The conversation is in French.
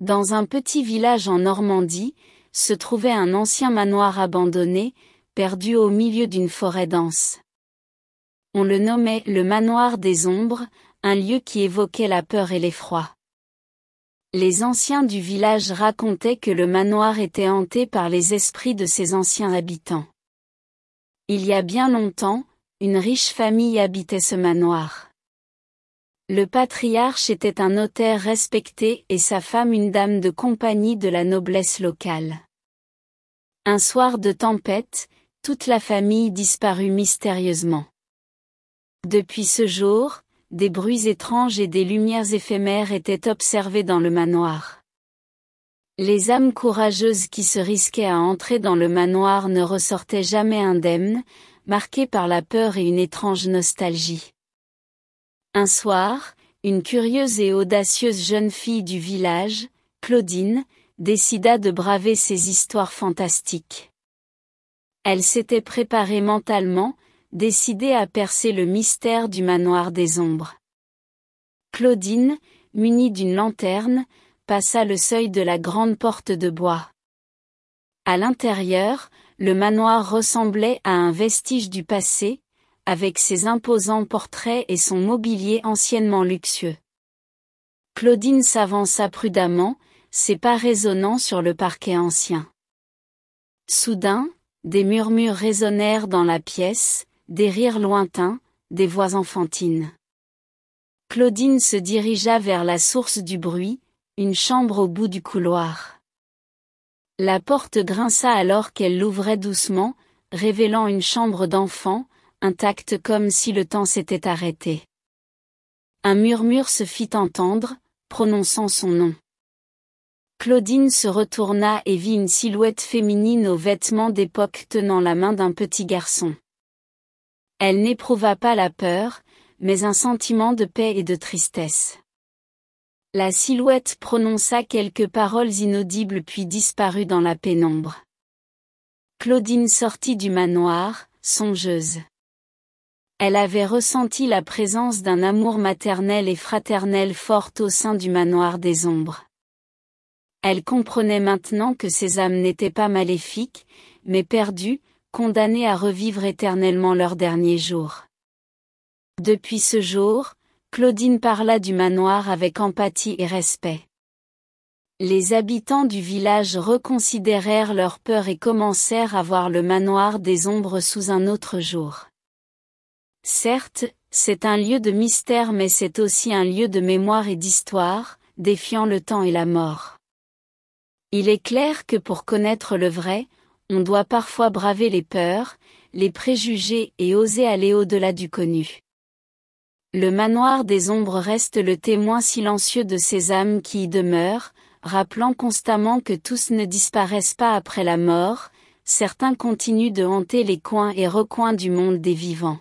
Dans un petit village en Normandie, se trouvait un ancien manoir abandonné, perdu au milieu d'une forêt dense. On le nommait le manoir des ombres, un lieu qui évoquait la peur et l'effroi. Les anciens du village racontaient que le manoir était hanté par les esprits de ses anciens habitants. Il y a bien longtemps, une riche famille habitait ce manoir. Le patriarche était un notaire respecté et sa femme une dame de compagnie de la noblesse locale. Un soir de tempête, toute la famille disparut mystérieusement. Depuis ce jour, des bruits étranges et des lumières éphémères étaient observés dans le manoir. Les âmes courageuses qui se risquaient à entrer dans le manoir ne ressortaient jamais indemnes, marquées par la peur et une étrange nostalgie. Un soir, une curieuse et audacieuse jeune fille du village, Claudine, décida de braver ces histoires fantastiques. Elle s'était préparée mentalement, décidée à percer le mystère du manoir des ombres. Claudine, munie d'une lanterne, passa le seuil de la grande porte de bois. À l'intérieur, le manoir ressemblait à un vestige du passé, avec ses imposants portraits et son mobilier anciennement luxueux. Claudine s'avança prudemment, ses pas résonnant sur le parquet ancien. Soudain, des murmures résonnèrent dans la pièce, des rires lointains, des voix enfantines. Claudine se dirigea vers la source du bruit, une chambre au bout du couloir. La porte grinça alors qu'elle l'ouvrait doucement, révélant une chambre d'enfant, intacte comme si le temps s'était arrêté. Un murmure se fit entendre, prononçant son nom. Claudine se retourna et vit une silhouette féminine aux vêtements d'époque tenant la main d'un petit garçon. Elle n'éprouva pas la peur, mais un sentiment de paix et de tristesse. La silhouette prononça quelques paroles inaudibles puis disparut dans la pénombre. Claudine sortit du manoir, songeuse. Elle avait ressenti la présence d'un amour maternel et fraternel fort au sein du manoir des ombres. Elle comprenait maintenant que ces âmes n'étaient pas maléfiques, mais perdues, condamnées à revivre éternellement leurs derniers jours. Depuis ce jour, Claudine parla du manoir avec empathie et respect. Les habitants du village reconsidérèrent leur peur et commencèrent à voir le manoir des ombres sous un autre jour. Certes, c'est un lieu de mystère mais c'est aussi un lieu de mémoire et d'histoire, défiant le temps et la mort. Il est clair que pour connaître le vrai, on doit parfois braver les peurs, les préjugés et oser aller au-delà du connu. Le manoir des ombres reste le témoin silencieux de ces âmes qui y demeurent, rappelant constamment que tous ne disparaissent pas après la mort, certains continuent de hanter les coins et recoins du monde des vivants.